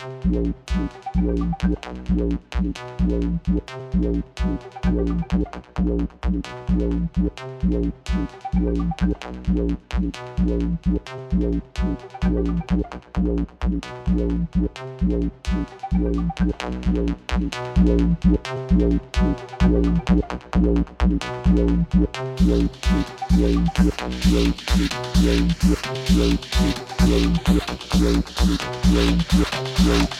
thank you Road, road,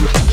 Yeah.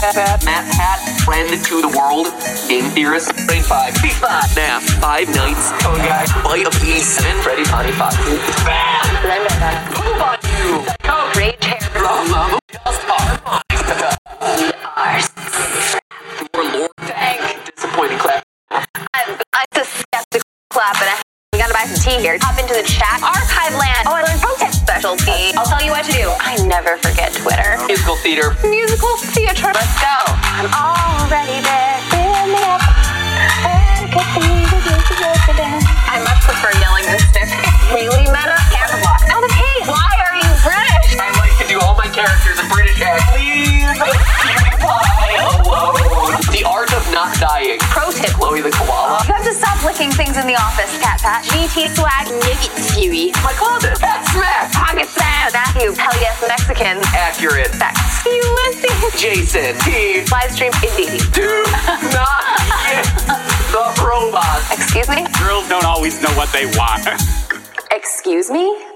bad, bad. Planet Live stream indeed. Do not get the robot. Excuse me? Girls don't always know what they want. Excuse me?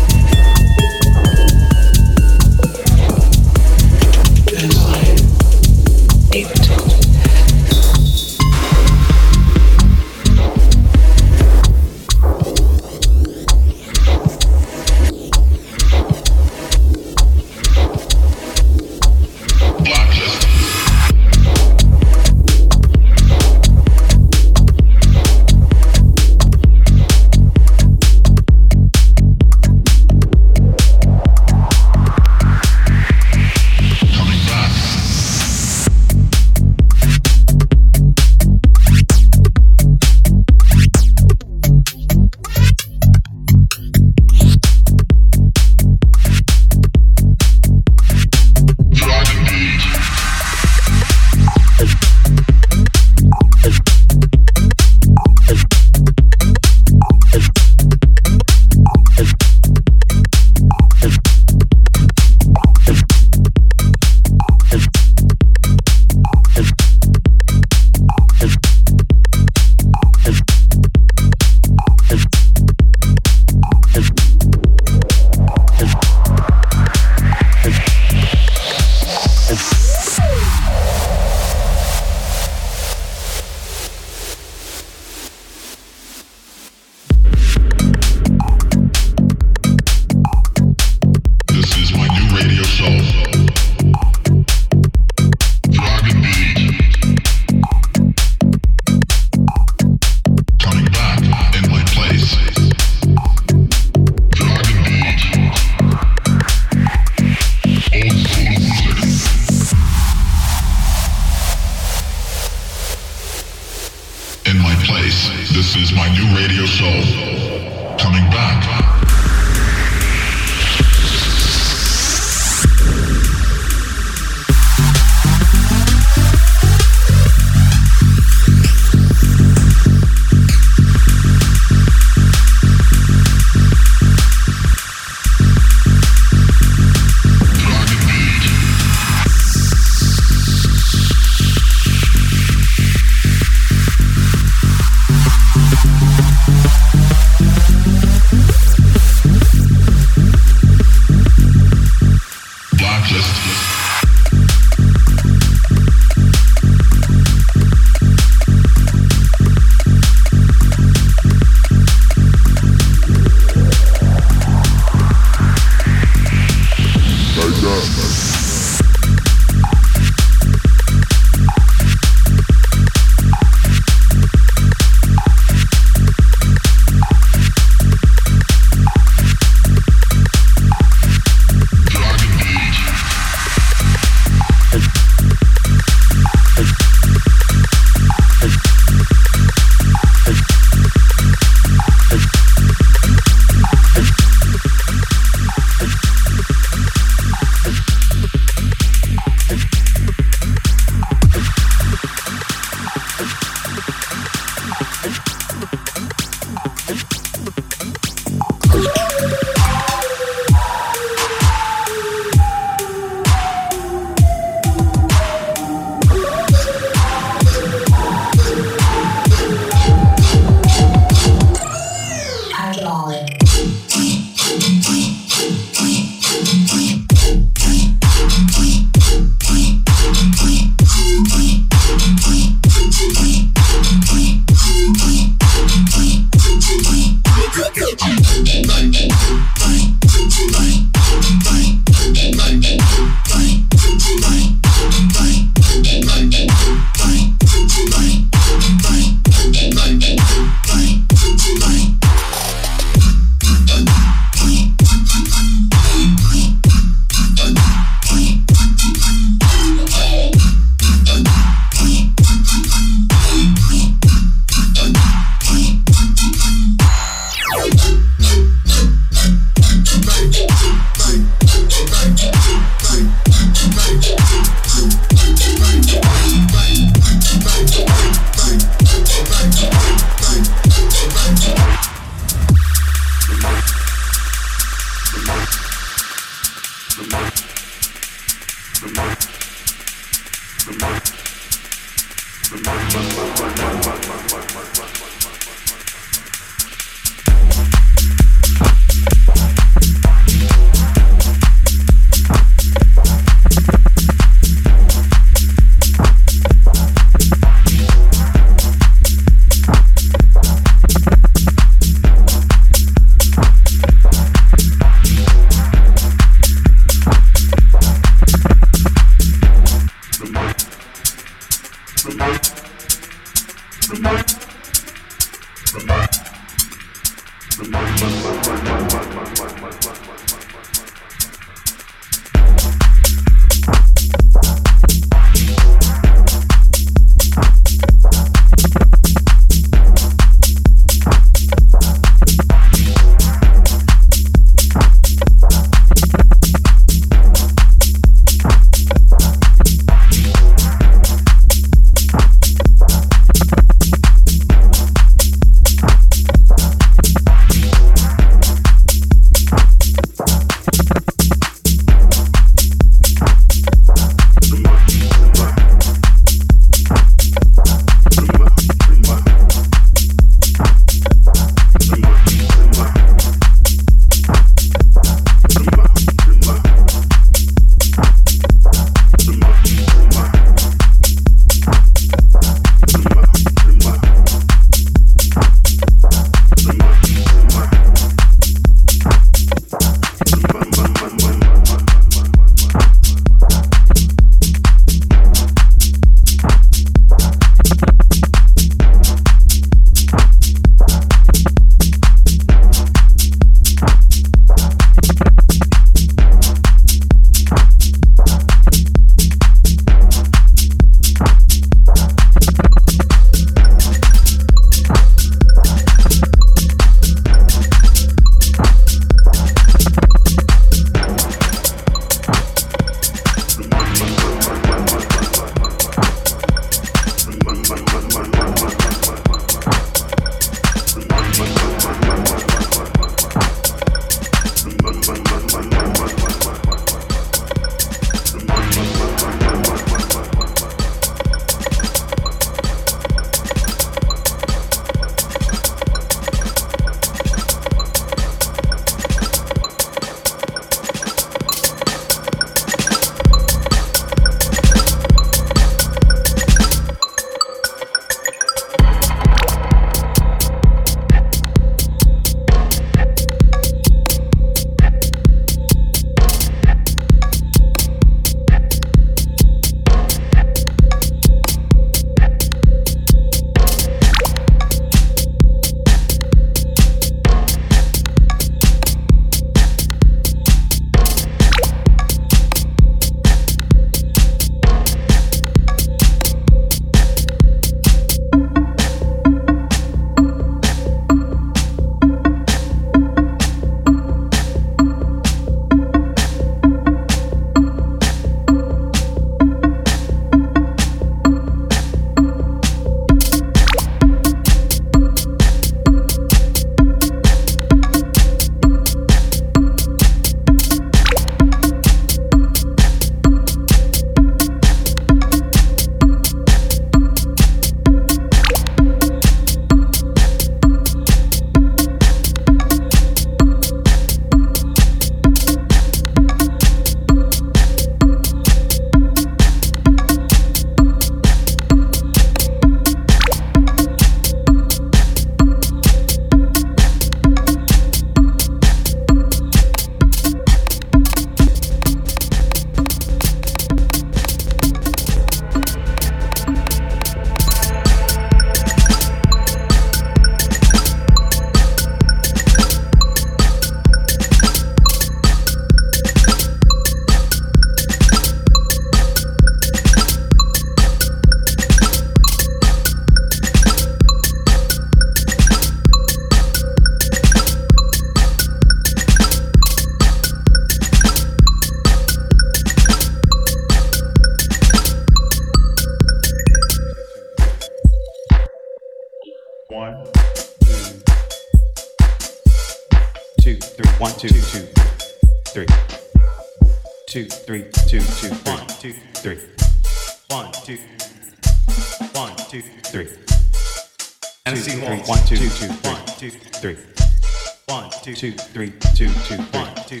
two, three, two, two, one, two,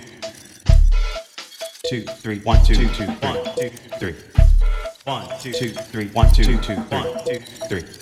two, three, one, two, two, one, two, three, one, two, two, three, one, two, two, one, two, three.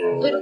When